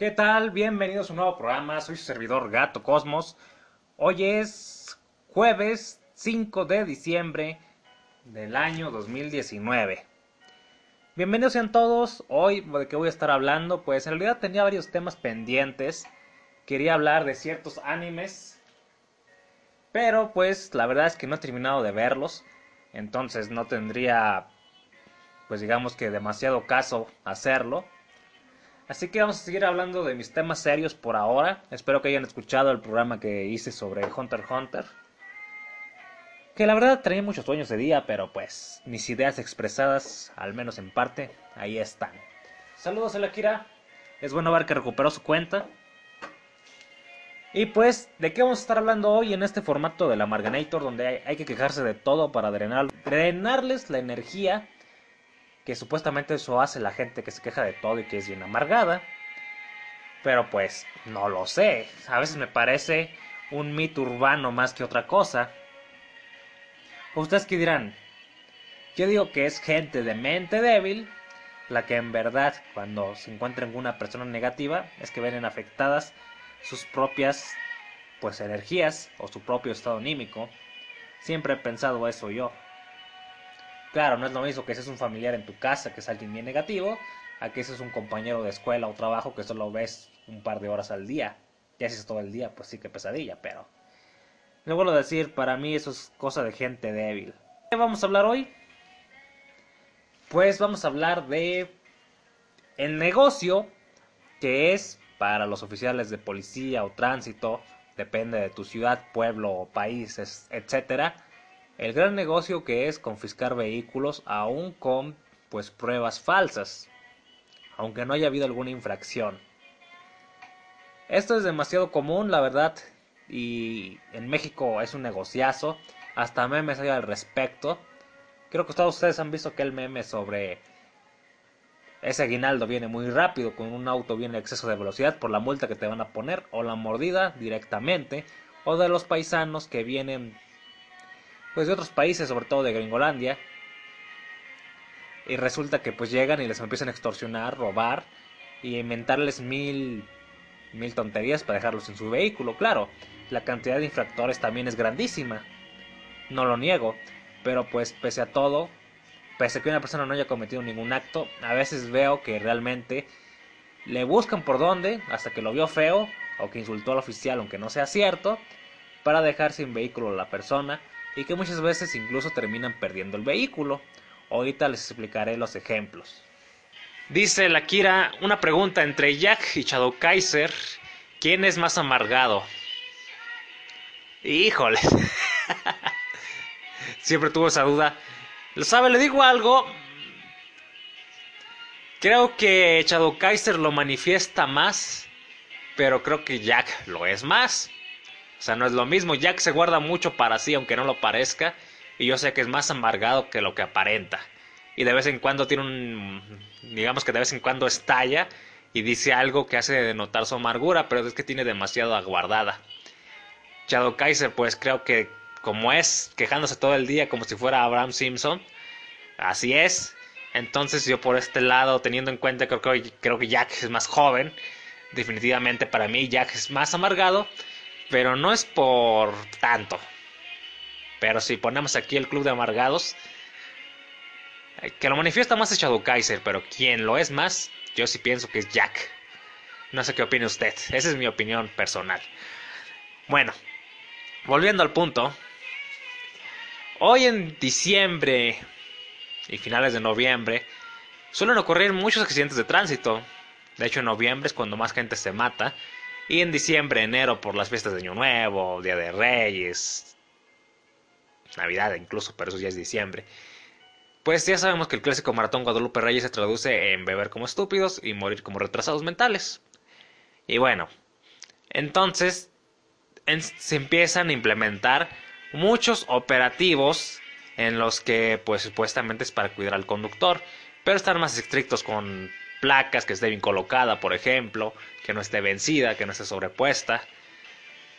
¿Qué tal? Bienvenidos a un nuevo programa. Soy su servidor Gato Cosmos. Hoy es jueves 5 de diciembre del año 2019. Bienvenidos sean todos. Hoy, ¿de qué voy a estar hablando? Pues en realidad tenía varios temas pendientes. Quería hablar de ciertos animes. Pero pues la verdad es que no he terminado de verlos. Entonces no tendría, pues digamos que demasiado caso hacerlo. Así que vamos a seguir hablando de mis temas serios por ahora. Espero que hayan escuchado el programa que hice sobre Hunter x Hunter. Que la verdad tenía muchos sueños de día, pero pues mis ideas expresadas, al menos en parte, ahí están. Saludos a la Kira. Es bueno ver que recuperó su cuenta. Y pues, ¿de qué vamos a estar hablando hoy en este formato de la Marganator? Donde hay, que quejarse de todo para drenar, drenarles la energía que supuestamente eso hace la gente que se queja de todo y que es bien amargada. Pero pues no lo sé. A veces me parece un mito urbano más que otra cosa. ¿Ustedes qué dirán? Yo digo que es gente de mente débil la que en verdad cuando se encuentra en una persona negativa es que ven afectadas sus propias pues energías o su propio estado anímico. Siempre he pensado eso yo. Claro, no es lo mismo que seas un familiar en tu casa, que es alguien bien negativo, a que seas un compañero de escuela o trabajo que solo ves un par de horas al día. Ya si es todo el día, pues sí que pesadilla, pero... Le vuelvo a decir, para mí eso es cosa de gente débil. ¿Qué vamos a hablar hoy? Pues vamos a hablar de el negocio que es para los oficiales de policía o tránsito, depende de tu ciudad, pueblo o país, etcétera el gran negocio que es confiscar vehículos aún con pues pruebas falsas, aunque no haya habido alguna infracción. Esto es demasiado común, la verdad, y en México es un negociazo, hasta memes hay al respecto. Creo que todos ustedes han visto que el meme sobre ese aguinaldo viene muy rápido, con un auto viene exceso de velocidad por la multa que te van a poner, o la mordida directamente, o de los paisanos que vienen pues de otros países, sobre todo de Gringolandia. Y resulta que pues llegan y les empiezan a extorsionar, robar y inventarles mil mil tonterías para dejarlos en su vehículo. Claro, la cantidad de infractores también es grandísima. No lo niego, pero pues pese a todo, pese a que una persona no haya cometido ningún acto, a veces veo que realmente le buscan por dónde hasta que lo vio feo o que insultó al oficial aunque no sea cierto para dejar sin vehículo a la persona y que muchas veces incluso terminan perdiendo el vehículo. Ahorita les explicaré los ejemplos. Dice la Kira, una pregunta entre Jack y Shadow Kaiser, ¿quién es más amargado? Híjole. Siempre tuvo esa duda. ¿Lo sabe? Le digo algo. Creo que Shadow Kaiser lo manifiesta más, pero creo que Jack lo es más. O sea, no es lo mismo. Jack se guarda mucho para sí, aunque no lo parezca. Y yo sé que es más amargado que lo que aparenta. Y de vez en cuando tiene un. Digamos que de vez en cuando estalla y dice algo que hace denotar su amargura, pero es que tiene demasiado aguardada. Shadow Kaiser, pues creo que como es, quejándose todo el día como si fuera Abraham Simpson, así es. Entonces yo por este lado, teniendo en cuenta que creo, creo que Jack es más joven, definitivamente para mí Jack es más amargado pero no es por tanto. Pero si ponemos aquí el club de amargados, eh, que lo manifiesta más es Shadow Kaiser, pero quien lo es más, yo sí pienso que es Jack. No sé qué opina usted, esa es mi opinión personal. Bueno, volviendo al punto, hoy en diciembre y finales de noviembre suelen ocurrir muchos accidentes de tránsito. De hecho, en noviembre es cuando más gente se mata y en diciembre, enero, por las fiestas de Año Nuevo, Día de Reyes, Navidad incluso, pero eso ya es diciembre. Pues ya sabemos que el clásico maratón Guadalupe Reyes se traduce en beber como estúpidos y morir como retrasados mentales. Y bueno, entonces se empiezan a implementar muchos operativos en los que pues supuestamente es para cuidar al conductor, pero están más estrictos con placas, que esté bien colocada, por ejemplo, que no esté vencida, que no esté sobrepuesta,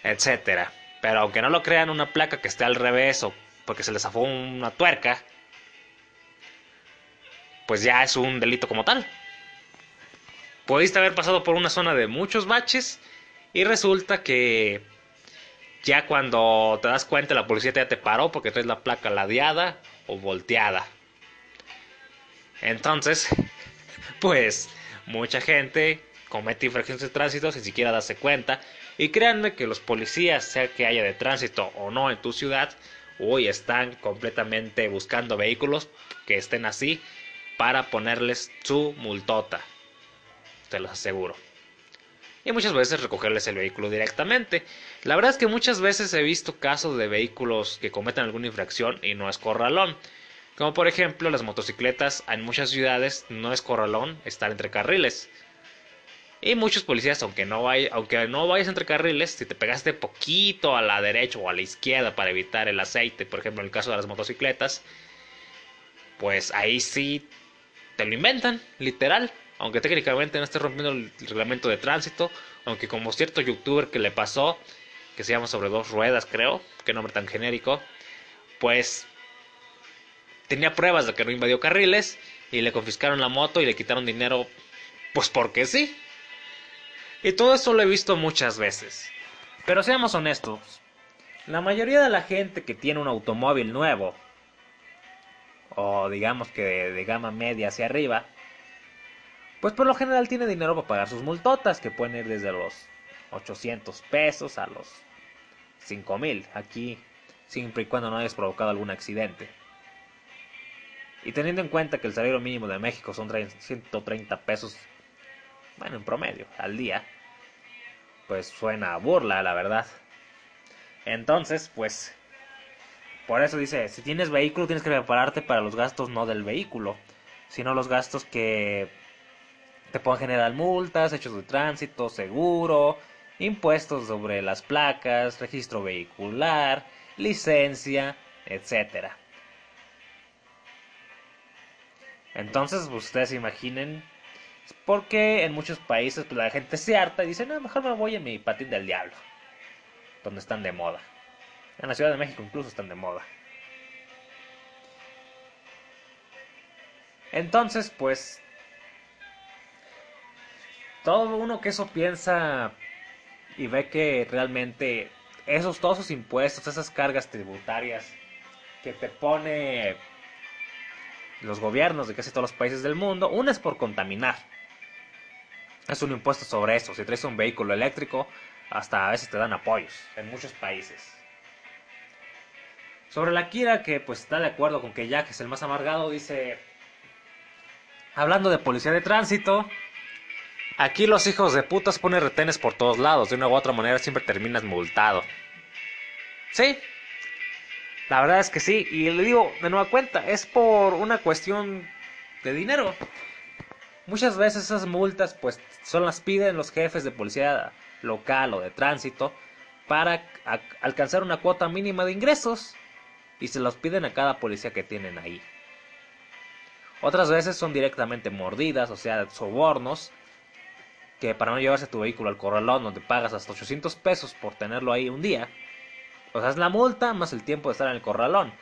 etcétera. Pero aunque no lo crean, una placa que esté al revés o porque se le zafó una tuerca, pues ya es un delito como tal. pudiste haber pasado por una zona de muchos baches y resulta que ya cuando te das cuenta la policía ya te paró porque traes la placa ladeada o volteada. Entonces, pues mucha gente comete infracciones de tránsito sin siquiera darse cuenta. Y créanme que los policías, sea que haya de tránsito o no en tu ciudad, hoy están completamente buscando vehículos que estén así para ponerles su multota. Te lo aseguro. Y muchas veces recogerles el vehículo directamente. La verdad es que muchas veces he visto casos de vehículos que cometen alguna infracción y no es corralón. Como por ejemplo las motocicletas en muchas ciudades no es corralón estar entre carriles. Y muchos policías, aunque no, aunque no vayas entre carriles, si te pegaste poquito a la derecha o a la izquierda para evitar el aceite, por ejemplo en el caso de las motocicletas, pues ahí sí te lo inventan, literal. Aunque técnicamente no estés rompiendo el reglamento de tránsito, aunque como cierto youtuber que le pasó, que se llama sobre dos ruedas creo, qué nombre tan genérico, pues tenía pruebas de que no invadió carriles y le confiscaron la moto y le quitaron dinero, pues porque sí. Y todo eso lo he visto muchas veces. Pero seamos honestos, la mayoría de la gente que tiene un automóvil nuevo, o digamos que de, gama media hacia arriba, pues por lo general tiene dinero para pagar sus multotas, que pueden ir desde los 800 pesos a los 5000, aquí siempre y cuando no hayas provocado algún accidente. Y teniendo en cuenta que el salario mínimo de México son 130 pesos bueno, en promedio, al día, pues suena a burla, la verdad. Entonces, pues, por eso dice, si tienes vehículo tienes que prepararte para los gastos no del vehículo, sino los gastos que te pueden generar multas, hechos de tránsito, seguro, impuestos sobre las placas, registro vehicular, licencia, etcétera. Entonces, ustedes imaginen porque en muchos países pues, la gente se harta y dice, no, mejor me voy en mi patín del diablo. Donde están de moda. En la Ciudad de México incluso están de moda. Entonces, pues... Todo uno que eso piensa y ve que realmente esos todos esos impuestos, esas cargas tributarias que te pone los gobiernos de casi todos los países del mundo, una es por contaminar es un impuesto sobre eso. Si traes un vehículo eléctrico, hasta a veces te dan apoyos en muchos países. Sobre la Kira, que pues está de acuerdo con que Jack es el más amargado, dice, hablando de policía de tránsito, aquí los hijos de putas ponen retenes por todos lados, de una u otra manera siempre terminas multado. Sí, la verdad es que sí, y le digo de nueva cuenta, es por una cuestión de dinero. Muchas veces esas multas pues son las piden los jefes de policía local o de tránsito para alcanzar una cuota mínima de ingresos y se los piden a cada policía que tienen ahí. Otras veces son directamente mordidas, o sea, sobornos, que para no llevarse tu vehículo al corralón donde pagas hasta 800 pesos por tenerlo ahí un día, pues es la multa más el tiempo de estar en el corralón.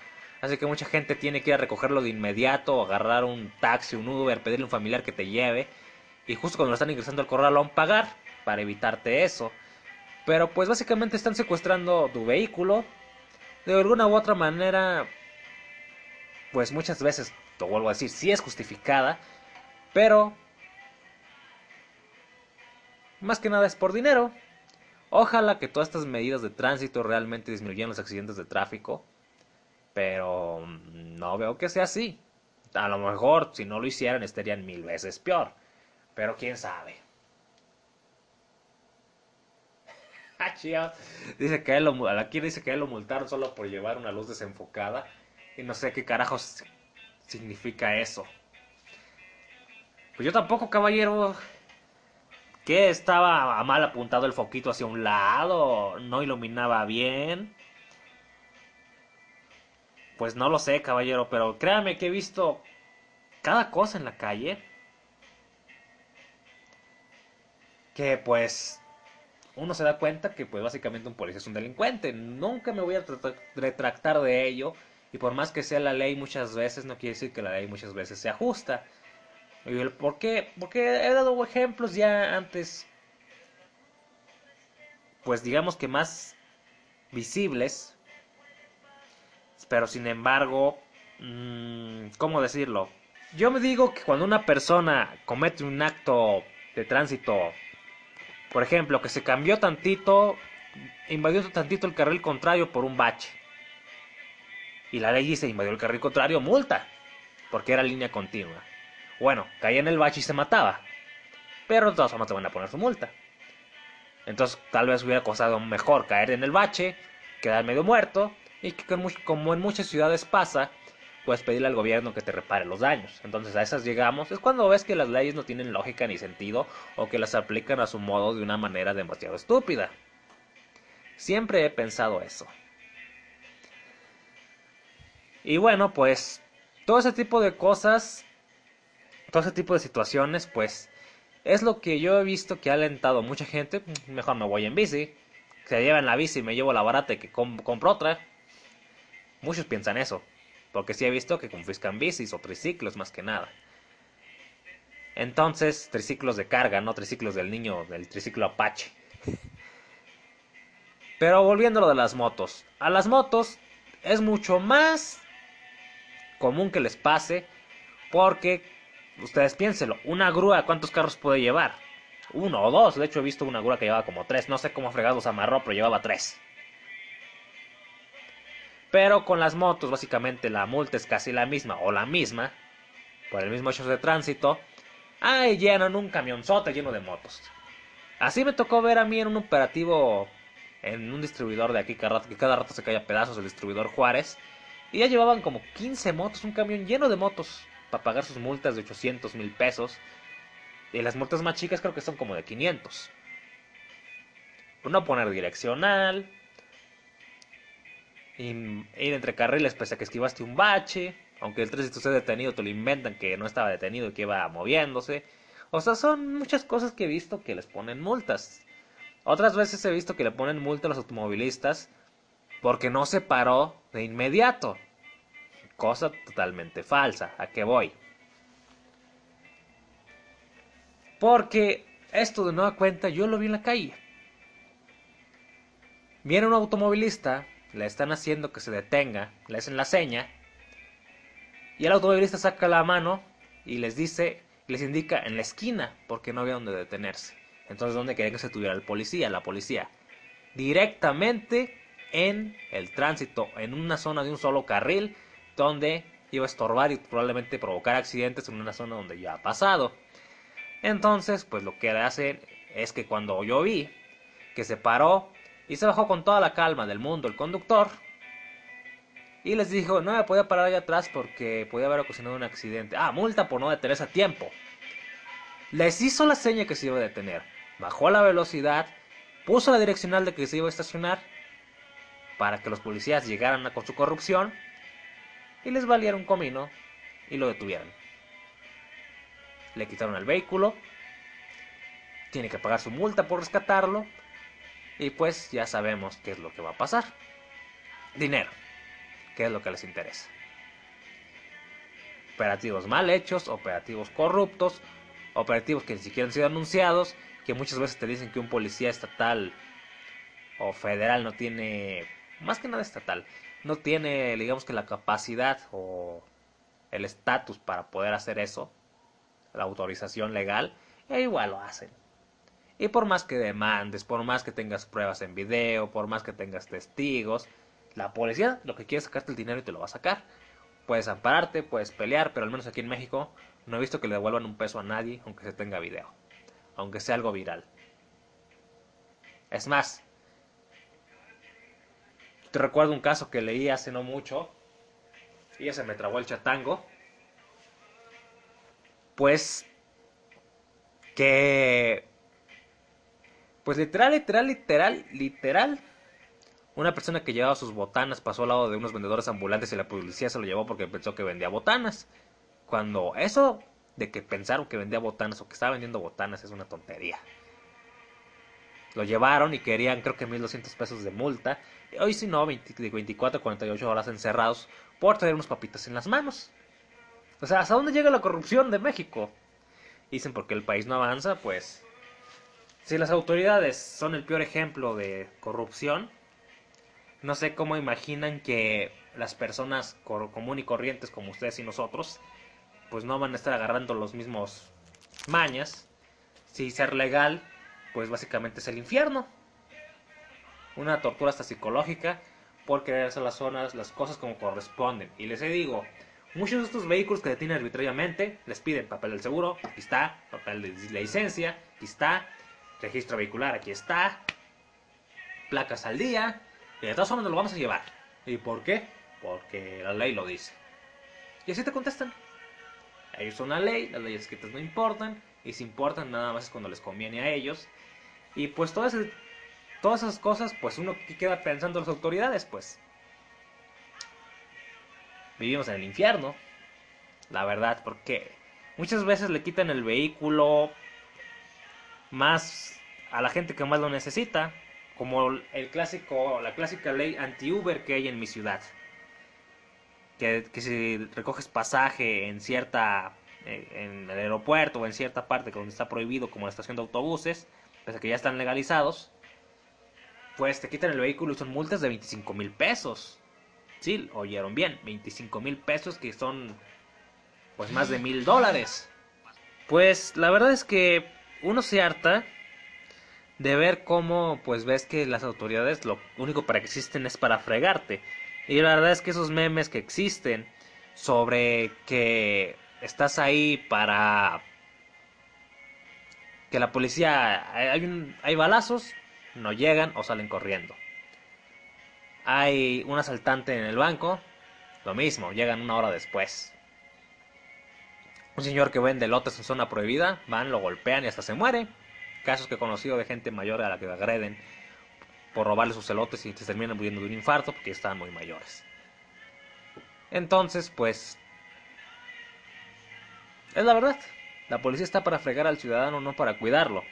Así que mucha gente tiene que ir a recogerlo de inmediato, agarrar un taxi, un Uber, pedirle a un familiar que te lleve. Y justo cuando lo están ingresando al corralón, pagar para evitarte eso. Pero pues básicamente están secuestrando tu vehículo. De alguna u otra manera, pues muchas veces, te vuelvo a decir, sí es justificada. Pero, más que nada es por dinero. Ojalá que todas estas medidas de tránsito realmente disminuyan los accidentes de tráfico. Pero no veo que sea así. A lo mejor si no lo hicieran estarían mil veces peor. Pero quién sabe. Ah, dice que dice que él lo multaron solo por llevar una luz desenfocada. Y no sé qué carajos significa eso. Pues yo tampoco, caballero. Que estaba mal apuntado el foquito hacia un lado. No iluminaba bien. Pues no lo sé, caballero, pero créame que he visto cada cosa en la calle. Que pues uno se da cuenta que pues básicamente un policía es un delincuente. Nunca me voy a retractar de ello. Y por más que sea la ley muchas veces, no quiere decir que la ley muchas veces sea justa. ¿Por qué? Porque he dado ejemplos ya antes, pues digamos que más visibles, pero sin embargo, mm, ¿cómo decirlo? Yo me digo que cuando una persona comete un acto de tránsito, por ejemplo, que se cambió tantito, invadió tantito el carril contrario por un bache, y la ley dice invadió el carril contrario, multa, porque era línea continua. Bueno, caía en el bache y se mataba, pero de todas formas te van a poner su multa. Entonces tal vez hubiera costado mejor caer en el bache, quedar medio muerto, y que como en muchas ciudades pasa, puedes pedirle al gobierno que te repare los daños. Entonces a esas llegamos. Es cuando ves que las leyes no tienen lógica ni sentido o que las aplican a su modo de una manera demasiado estúpida. Siempre he pensado eso. Y bueno, pues todo ese tipo de cosas, todo ese tipo de situaciones, pues es lo que yo he visto que ha alentado mucha gente. Mejor me voy en bici. Se lleva en la bici y me llevo la barata que compro otra. Muchos piensan eso. Porque sí he visto que confiscan bicis o triciclos más que nada. Entonces, triciclos de carga, no triciclos del niño, del triciclo Apache. Pero volviendo a lo de las motos. A las motos es mucho más común que les pase porque ustedes piénsenlo, una grúa ¿cuántos carros puede llevar? Uno o dos, de hecho he visto una grúa que llevaba como tres, no sé cómo fregados amarró, pero llevaba tres. Pero con las motos, básicamente la multa es casi la misma o la misma, por el mismo hecho de tránsito. Ay, llenan un camionzote lleno de motos. Así me tocó ver a mí en un operativo en un distribuidor de aquí que cada rato se cae pedazos, el distribuidor Juárez. Y ya llevaban como 15 motos, un camión lleno de motos para pagar sus multas de 800 mil pesos. Y las multas más chicas creo que son como de 500. Por no poner direccional, ir entre carriles pese a que esquivaste un bache, aunque el tránsito esté detenido, te lo inventan que no estaba detenido y que iba moviéndose. O sea, son muchas cosas que he visto que les ponen multas. Otras veces he visto que le ponen multa a los automovilistas porque no se paró de inmediato. Cosa totalmente falsa. ¿A qué voy? Porque esto de nueva cuenta yo lo vi en la calle. Viene un automovilista le están haciendo que se detenga, le hacen la seña, y el automovilista saca la mano y les dice, les indica en la esquina, porque no había donde detenerse. Entonces, ¿dónde quería que se tuviera el policía? La policía. Directamente en el tránsito, en una zona de un solo carril, donde iba a estorbar y probablemente provocar accidentes en una zona donde ya ha pasado. Entonces, pues lo que hacen es que cuando yo vi que se paró y se bajó con toda la calma del mundo el conductor. Y les dijo, no me podía parar allá atrás porque podía haber ocasionado un accidente. Ah, multa por no detenerse a tiempo. Les hizo la seña que se iba a detener. Bajó la velocidad, puso la direccional de que se iba a estacionar para que los policías llegaran con su corrupción y les valiera un comino y lo detuvieran. Le quitaron el vehículo, tiene que pagar su multa por rescatarlo y pues ya sabemos qué es lo que va a pasar. Dinero, que es lo que les interesa. Operativos mal hechos, operativos corruptos, operativos que ni siquiera han sido anunciados, que muchas veces te dicen que un policía estatal o federal no tiene, más que nada estatal, no tiene, digamos que la capacidad o el estatus para poder hacer eso, la autorización legal, e igual lo hacen. Y por más que demandes, por más que tengas pruebas en video, por más que tengas testigos, la policía lo que quiere es sacarte el dinero y te lo va a sacar. Puedes ampararte, puedes pelear, pero al menos aquí en México no he visto que le devuelvan un peso a nadie aunque se tenga video, aunque sea algo viral. Es más, te recuerdo un caso que leí hace no mucho y ya se me trabó el chatango. Pues que pues literal, literal, literal, literal. Una persona que llevaba sus botanas pasó al lado de unos vendedores ambulantes y la policía se lo llevó porque pensó que vendía botanas. Cuando eso de que pensaron que vendía botanas o que estaba vendiendo botanas es una tontería. Lo llevaron y querían creo que 1200 pesos de multa. Hoy si no, 24 48 horas encerrados por tener unos papitas en las manos. O sea, ¿hasta dónde llega la corrupción de México? Dicen porque el país no avanza, pues si las autoridades son el peor ejemplo de corrupción, no sé cómo imaginan que las personas común y corrientes como ustedes y nosotros, pues no van a estar agarrando los mismos mañas. Si ser legal, pues básicamente es el infierno. Una tortura hasta psicológica por querer hacer las zonas, las cosas como corresponden. Y les digo, muchos de estos vehículos que detienen arbitrariamente les piden papel del seguro, aquí está, papel de licencia, aquí está, registro vehicular, aquí está, placas al día, y de todas formas lo vamos a llevar. ¿Y por qué? Porque la ley lo dice. Y así te contestan. Ellos son la ley, las leyes escritas no importan, y si importan nada más es cuando les conviene a ellos. Y pues todas, todas esas cosas, pues uno queda pensando en las autoridades, pues. Vivimos en el infierno, la verdad, porque muchas veces le quitan el vehículo más a la gente que más lo necesita, como el clásico, la clásica ley anti-Uber que hay en mi ciudad. Que, que, si recoges pasaje en cierta eh, en el aeropuerto o en cierta parte donde está prohibido como la estación de autobuses, que ya están legalizados, pues te quitan el vehículo y son multas de 25 mil pesos. Sí, oyeron bien, 25 mil pesos que son pues más de mil dólares. Pues la verdad es que uno se harta de ver cómo pues ves que las autoridades lo único para que existen es para fregarte. Y la verdad es que esos memes que existen sobre que estás ahí para que la policía hay un, hay balazos, no llegan o salen corriendo. Hay un asaltante en el banco, lo mismo, llegan una hora después. Un señor que vende lotes en zona prohibida, van, lo golpean y hasta se muere casos que he conocido de gente mayor a la que agreden por robarle sus celotes y se terminan muriendo de un infarto porque están muy mayores. Entonces, pues, es la verdad. La policía está para fregar al ciudadano, no para cuidarlo.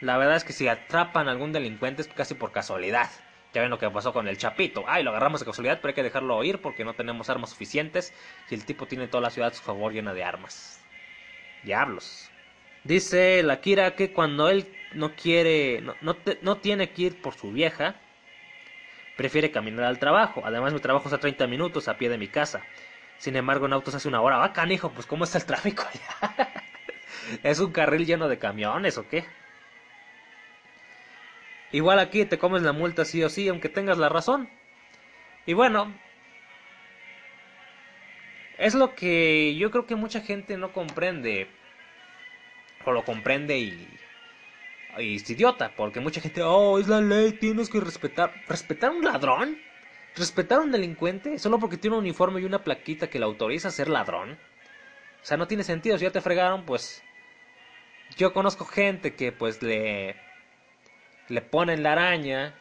La verdad es que si atrapan a algún delincuente es casi por casualidad. Ya ven lo que pasó con el Chapito. Ay, lo agarramos de casualidad, pero hay que dejarlo ir porque no tenemos armas suficientes. Y el tipo tiene toda la ciudad a su favor llena de armas. Diablos. Dice la Kira que cuando él no quiere, no, no, tiene que ir por su vieja, prefiere caminar al trabajo. Además, mi trabajo es a 30 minutos a pie de mi casa. Sin embargo, en autos hace una hora. Va, canijo, pues ¿cómo está el tráfico allá? ¿Es un carril lleno de camiones o qué? Igual aquí te comes la multa sí o sí, aunque tengas la razón. Y bueno, es lo que yo creo que mucha gente no comprende o lo comprende y, y es idiota, porque mucha gente, oh, es la ley, tienes que respetar. ¿Respetar a un ladrón? ¿Respetar a un delincuente? Solo porque tiene un uniforme y una plaquita que le autoriza a ser ladrón. O sea, no tiene sentido. Si ya te fregaron, pues. Yo conozco gente que, pues, le. Le ponen la araña.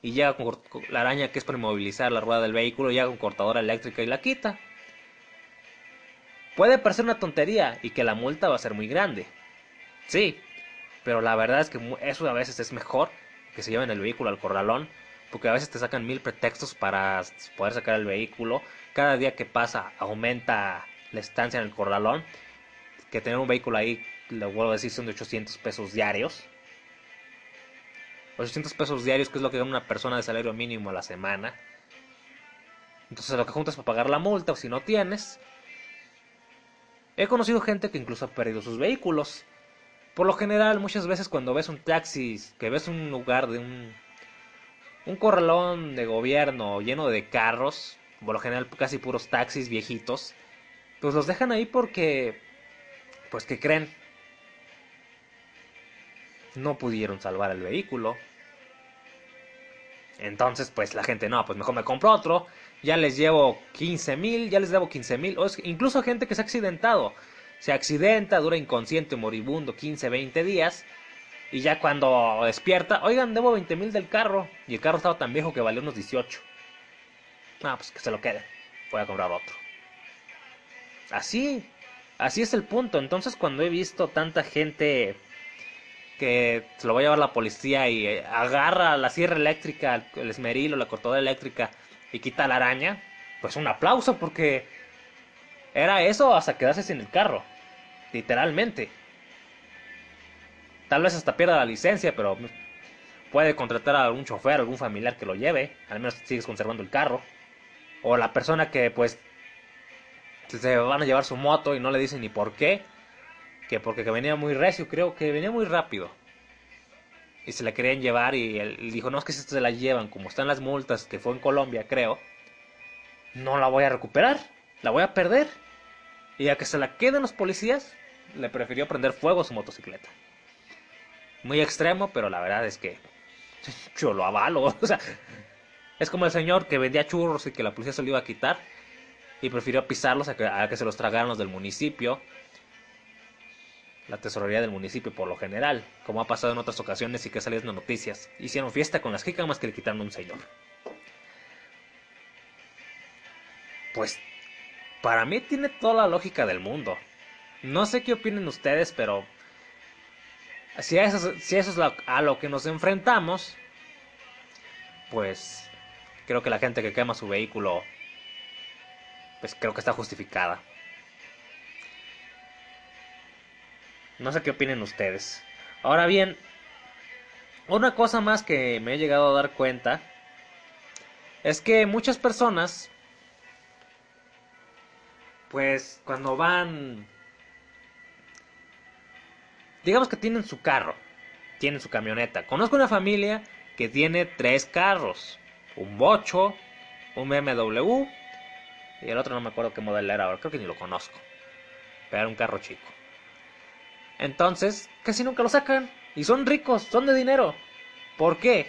Y llega con la araña que es para inmovilizar la rueda del vehículo. Llega con cortadora eléctrica y la quita. Puede parecer una tontería y que la multa va a ser muy grande. Sí, pero la verdad es que eso a veces es mejor que se lleven el vehículo al corralón, porque a veces te sacan mil pretextos para poder sacar el vehículo. Cada día que pasa aumenta la estancia en el corralón, que tener un vehículo ahí, lo vuelvo a decir, son de 800 pesos diarios. 800 pesos diarios, que es lo que gana una persona de salario mínimo a la semana. Entonces lo que juntas para pagar la multa, o si no tienes. He conocido gente que incluso ha perdido sus vehículos por lo general, muchas veces cuando ves un taxi, que ves un lugar de un, un corralón de gobierno lleno de carros, por lo general casi puros taxis viejitos, pues los dejan ahí porque, pues que creen, no pudieron salvar el vehículo. Entonces, pues la gente, no, pues mejor me compro otro, ya les llevo 15 mil, ya les debo 15 mil, o incluso gente que se ha accidentado se accidenta, dura inconsciente, moribundo 15, 20 días. Y ya cuando despierta, oigan, debo 20 mil del carro. Y el carro estaba tan viejo que valió unos 18. Ah, pues que se lo quede. Voy a comprar otro. Así, así es el punto. Entonces cuando he visto tanta gente que se lo va a llevar la policía y eh, agarra la sierra eléctrica, el esmeril o la cortadora eléctrica y quita la araña, pues un aplauso porque era eso hasta quedarse sin el carro literalmente. Tal vez hasta pierda la licencia, pero puede contratar a algún chofer, algún familiar que lo lleve. Al menos sigues conservando el carro. O la persona que pues se van a llevar su moto y no le dicen ni por qué. Que porque venía muy recio, creo que venía muy rápido. Y se la querían llevar y él dijo, no, es que si se la llevan, como están las multas, que fue en Colombia, creo, no la voy a recuperar, la voy a perder. Y a que se la queden los policías, le prefirió prender fuego a su motocicleta. Muy extremo, pero la verdad es que yo lo avalo. O sea, es como el señor que vendía churros y que la policía se lo iba a quitar y prefirió pisarlos a que, se los tragaran los del municipio. La tesorería del municipio por lo general, como ha pasado en otras ocasiones y que salido en noticias. Hicieron fiesta con las jícamas que le quitaron a un señor. Pues para mí tiene toda la lógica del mundo. No sé qué opinen ustedes, pero si eso, si eso es a lo que nos enfrentamos, pues creo que la gente que quema su vehículo, pues creo que está justificada. No sé qué opinen ustedes. Ahora bien, una cosa más que me he llegado a dar cuenta es que muchas personas, pues cuando van digamos que tienen su carro, tienen su camioneta. Conozco una familia que tiene tres carros, un bocho, un BMW y el otro no me acuerdo qué modelo era ahora, creo que ni lo conozco. Pero era un carro chico. Entonces, casi nunca lo sacan y son ricos, son de dinero. ¿Por qué?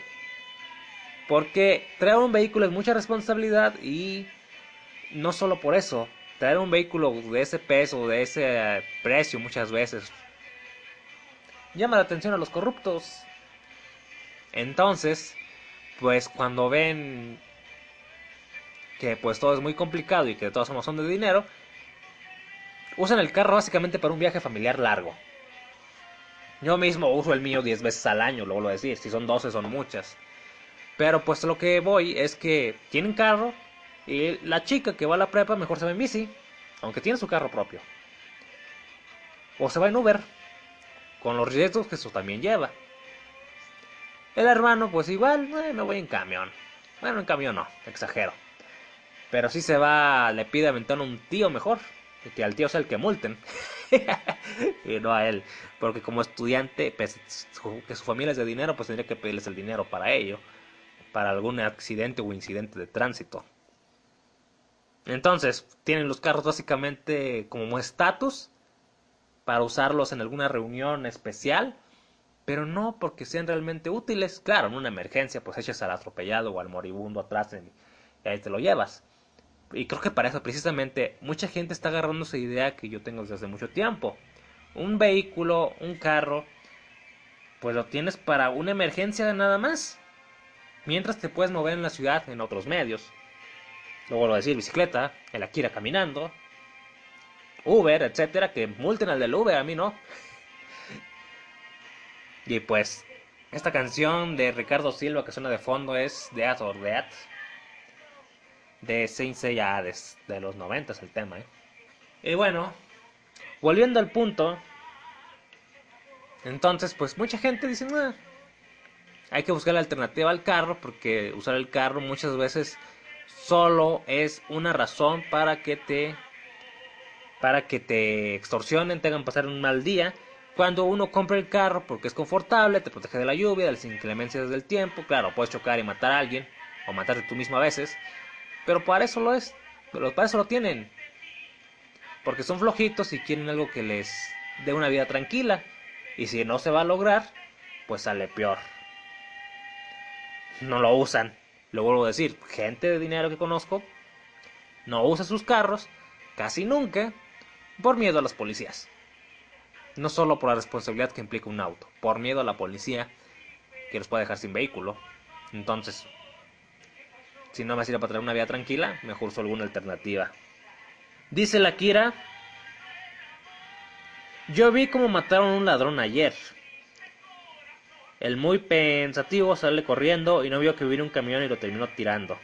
Porque traer un vehículo es mucha responsabilidad y no solo por eso, traer un vehículo de ese peso, de ese precio muchas veces llama la atención a los corruptos. Entonces, pues cuando ven que pues todo es muy complicado y que de todas formas son de dinero, usan el carro básicamente para un viaje familiar largo. Yo mismo uso el mío 10 veces al año, lo decir, si son 12 son muchas. Pero pues lo que voy es que tienen carro y la chica que va a la prepa mejor se va en bici, aunque tiene su carro propio. O se va en Uber, con los riesgos que eso también lleva. El hermano, pues igual, eh, me voy en camión. Bueno, en camión no, exagero. Pero si se va, le pide aventón a un tío mejor. Que al tío sea el que multen. y no a él. Porque como estudiante, pues, que su familia es de dinero, pues tendría que pedirles el dinero para ello. Para algún accidente o incidente de tránsito. Entonces, tienen los carros básicamente como estatus para usarlos en alguna reunión especial, pero no porque sean realmente útiles. Claro, en una emergencia, pues echas al atropellado o al moribundo atrás y ahí te lo llevas. Y creo que para eso precisamente mucha gente está agarrando esa idea que yo tengo desde hace mucho tiempo. Un vehículo, un carro, pues lo tienes para una emergencia nada más. Mientras te puedes mover en la ciudad en otros medios. Luego lo decir, bicicleta, el Akira caminando, Uber, etcétera, que multen al del Uber, a mí no. Y pues, esta canción de Ricardo Silva que suena de fondo es Death or Death de Saint Seiya de los 90 el tema. ¿eh? Y bueno, volviendo al punto, entonces pues mucha gente dice, hay que buscar la alternativa al carro porque usar el carro muchas veces solo es una razón para que te para que te extorsionen, te hagan pasar un mal día. Cuando uno compra el carro porque es confortable, te protege de la lluvia, de las inclemencias del tiempo, claro, puedes chocar y matar a alguien, o matarte tú mismo a veces, pero para eso lo es, para eso lo tienen. Porque son flojitos y quieren algo que les dé una vida tranquila. Y si no se va a lograr, pues sale peor. No lo usan. Lo vuelvo a decir, gente de dinero que conozco no usa sus carros casi nunca por miedo a los policías. No solo por la responsabilidad que implica un auto, por miedo a la policía que los puede dejar sin vehículo. Entonces, si no me sirve para traer una vida tranquila, mejor uso alguna alternativa. Dice la Kira, yo vi cómo mataron a un ladrón ayer. El muy pensativo sale corriendo y no vio que vino un camión y lo terminó tirando.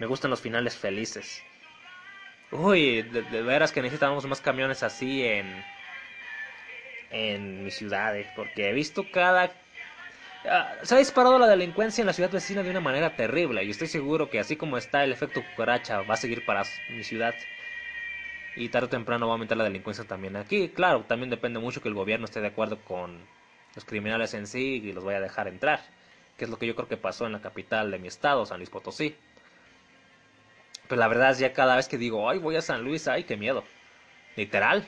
Me gustan los finales felices. Uy, de, veras que necesitamos más camiones así en en mi ciudad, eh, porque he visto cada... Ah, se ha disparado la delincuencia en la ciudad vecina de una manera terrible y estoy seguro que así como está el efecto cucaracha va a seguir para mi ciudad y tarde o temprano va a aumentar la delincuencia también aquí. Claro, también depende mucho que el gobierno esté de acuerdo con los criminales en sí y los vaya a dejar entrar, que es lo que yo creo que pasó en la capital de mi estado, San Luis Potosí. Pero la verdad es ya cada vez que digo, ay, voy a San Luis, ay, qué miedo. Literal.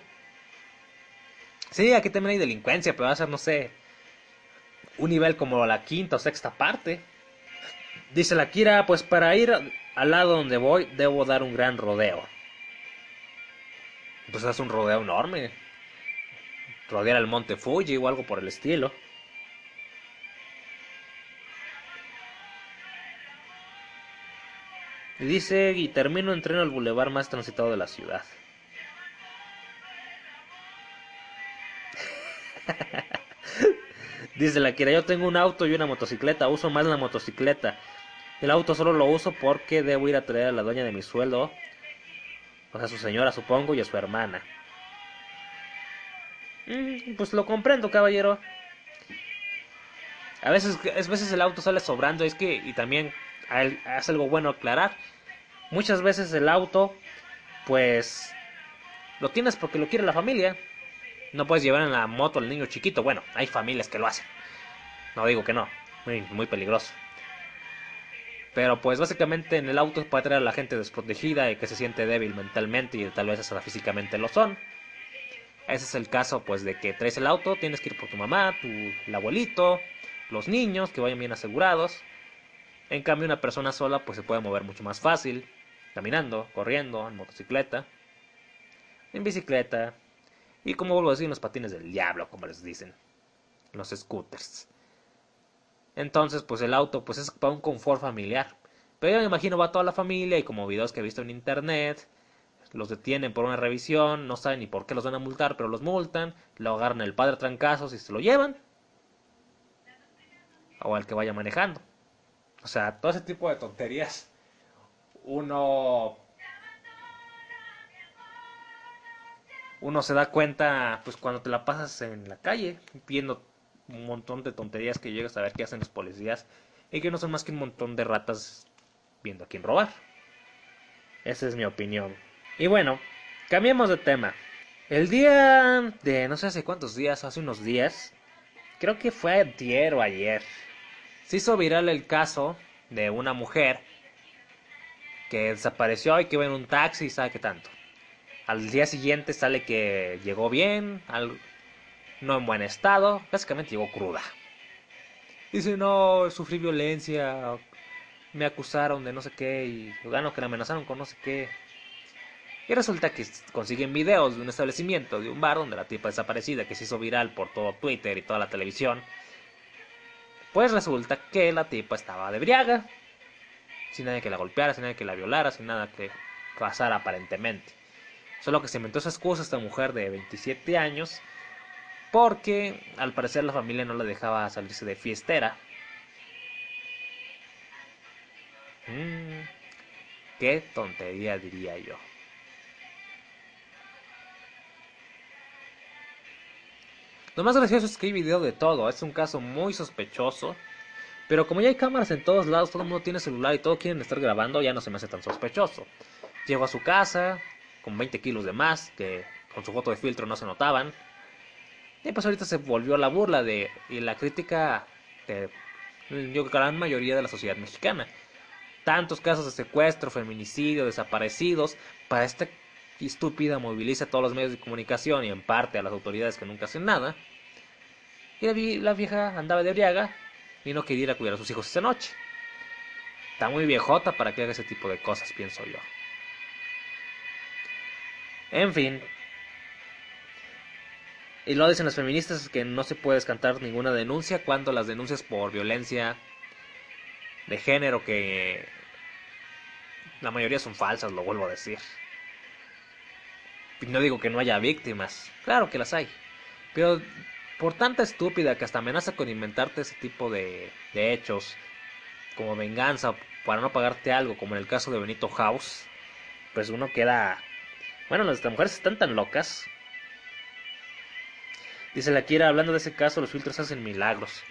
Sí, aquí también hay delincuencia, pero va a ser, no sé, un nivel como la quinta o sexta parte. Dice la Kira, pues para ir al lado donde voy debo dar un gran rodeo. Pues es un rodeo enorme. Rodear el monte Fuji o algo por el estilo. Y dice, y termino en tren al bulevar más transitado de la ciudad. Dice la Kira, yo tengo un auto y una motocicleta, uso más la motocicleta. El auto solo lo uso porque debo ir a traer a la dueña de mi sueldo, o sea, a su señora supongo, y a su hermana. Mm, pues lo comprendo, caballero. A veces, a veces el auto sale sobrando, es que, y también es algo bueno aclarar, muchas veces el auto, pues, lo tienes porque lo quiere la familia. No puedes llevar en la moto al niño chiquito. Bueno, hay familias que lo hacen. No digo que no. Muy, peligroso. Pero pues básicamente en el auto puede traer a la gente desprotegida y que se siente débil mentalmente y tal vez hasta físicamente lo son. Ese es el caso pues de que traes el auto, tienes que ir por tu mamá, tu el abuelito, los niños que vayan bien asegurados. En cambio una persona sola pues se puede mover mucho más fácil, caminando, corriendo, en motocicleta, en bicicleta, y como vuelvo a decir, los patines del diablo, como les dicen. Los scooters. Entonces, pues el auto, pues es para un confort familiar. Pero yo me imagino va toda la familia y como videos que he visto en internet, los detienen por una revisión, no saben ni por qué los van a multar, pero los multan, lo agarran el padre a trancazos y se lo llevan. O al que vaya manejando. O sea, todo ese tipo de tonterías. Uno uno se da cuenta, pues cuando te la pasas en la calle, viendo un montón de tonterías que llegas a ver qué hacen los policías y que no son más que un montón de ratas viendo a quién robar. Esa es mi opinión. Y bueno, cambiemos de tema. El día de no sé hace cuántos días, hace unos días, creo que fue ayer o ayer, se hizo viral el caso de una mujer que desapareció y que iba en un taxi y sabe qué tanto. Al día siguiente sale que llegó bien, no en buen estado, básicamente llegó cruda. Dice, no, sufrí violencia, me acusaron de no sé qué, y gano que la amenazaron con no sé qué. Y resulta que consiguen videos de un establecimiento, de un bar donde la tipa desaparecida, que se hizo viral por todo Twitter y toda la televisión. Pues resulta que la tipa estaba de briaga, sin nadie que la golpeara, sin nadie que la violara, sin nada que pasara aparentemente. Solo que se inventó esa excusa esta mujer de 27 años porque al parecer la familia no la dejaba salirse de fiestera. Mm, qué tontería diría yo. Lo más gracioso es que hay video de todo, es un caso muy sospechoso. Pero como ya hay cámaras en todos lados, todo el mundo tiene celular y todos quieren estar grabando, ya no se me hace tan sospechoso. Llego a su casa, con 20 kilos de más, que con su foto de filtro no se notaban. Y pues ahorita se volvió la burla de y la crítica de yo gran mayoría de la sociedad mexicana. Tantos casos de secuestro, feminicidio, desaparecidos, para esta estúpida moviliza a todos los medios de comunicación y en parte a las autoridades que nunca hacen nada. Y la, vieja andaba de briaga y no quería ir a cuidar a sus hijos esa noche. Está muy viejota para que haga ese tipo de cosas, pienso yo. En fin. Y lo dicen las feministas que no se puede descantar ninguna denuncia cuando las denuncias por violencia de género que la mayoría son falsas, lo vuelvo a decir. No digo que no haya víctimas, claro que las hay. Pero por tanta estúpida que hasta amenaza con inventarte ese tipo de, de hechos como venganza para no pagarte algo, como en el caso de Benito House, pues uno queda bueno, las mujeres están tan locas Dice la Kira, hablando de ese caso, los filtros hacen milagros.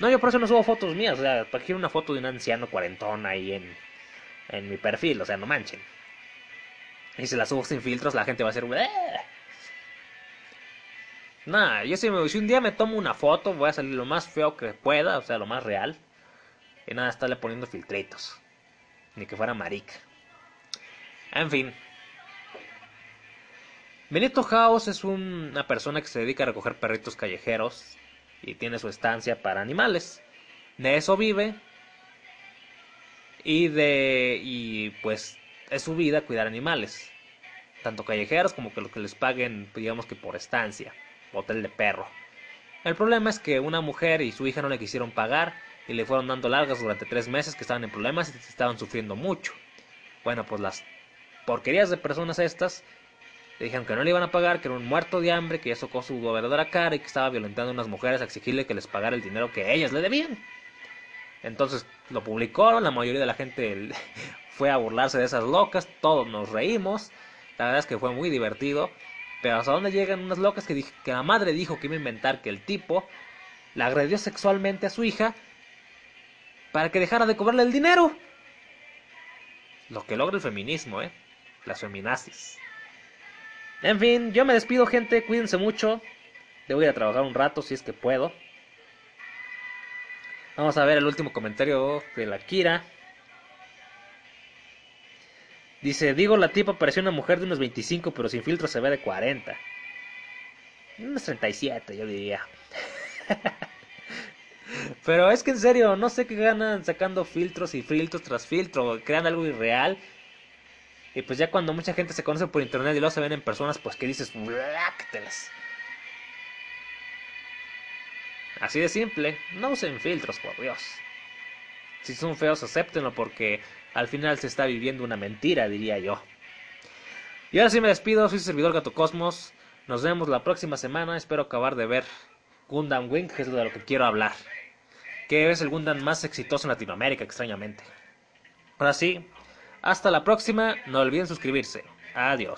No, yo por eso no subo fotos mías, o sea, para quiero una foto de un anciano cuarentón ahí en, en mi perfil, o sea, no manchen. Y si la subo sin filtros, la gente va a ser... Nah, yo si, me, si un día me tomo una foto, voy a salir lo más feo que pueda, o sea, lo más real. Y nada, estarle poniendo filtritos. Ni que fuera marica. En fin. Benito House es una persona que se dedica a recoger perritos callejeros y tiene su estancia para animales. De eso vive. Y de. Y pues es su vida cuidar animales. Tanto callejeros como que lo que les paguen, digamos que por estancia. Hotel de perro. El problema es que una mujer y su hija no le quisieron pagar y le fueron dando largas durante tres meses que estaban en problemas y estaban sufriendo mucho. Bueno, pues las porquerías de personas estas le dijeron que no le iban a pagar, que era un muerto de hambre, que ya socó su verdadera cara y que estaba violentando a unas mujeres a exigirle que les pagara el dinero que ellas le debían. Entonces lo publicó, la mayoría de la gente fue a burlarse de esas locas, todos nos reímos, la verdad es que fue muy divertido, pero hasta dónde llegan unas locas que, que la madre dijo que iba a inventar que el tipo la agredió sexualmente a su hija para que dejara de cobrarle el dinero. Lo que logra el feminismo, ¿eh? Las feminazis. En fin, yo me despido, gente. Cuídense mucho. Debo ir a trabajar un rato si es que puedo. Vamos a ver el último comentario de la Kira. Dice, digo, la tipa pareció una mujer de unos 25, pero sin filtro se ve de 40. Unos 37, yo diría. pero es que en serio, no sé qué ganan sacando filtros y filtros tras filtro. Crean algo irreal. Y pues ya cuando mucha gente se conoce por internet y luego se ven en personas, pues que dices, Así de simple, no usen filtros, por Dios. Si son feos, acéptenlo porque al final se está viviendo una mentira, diría yo. Y ahora sí me despido, soy su servidor Gato Cosmos. Nos vemos la próxima semana. Espero acabar de ver Gundam Wing, que es de lo que quiero hablar. Que es el Gundam más exitoso en Latinoamérica, extrañamente. Ahora sí, hasta la próxima. No olviden suscribirse. Adiós.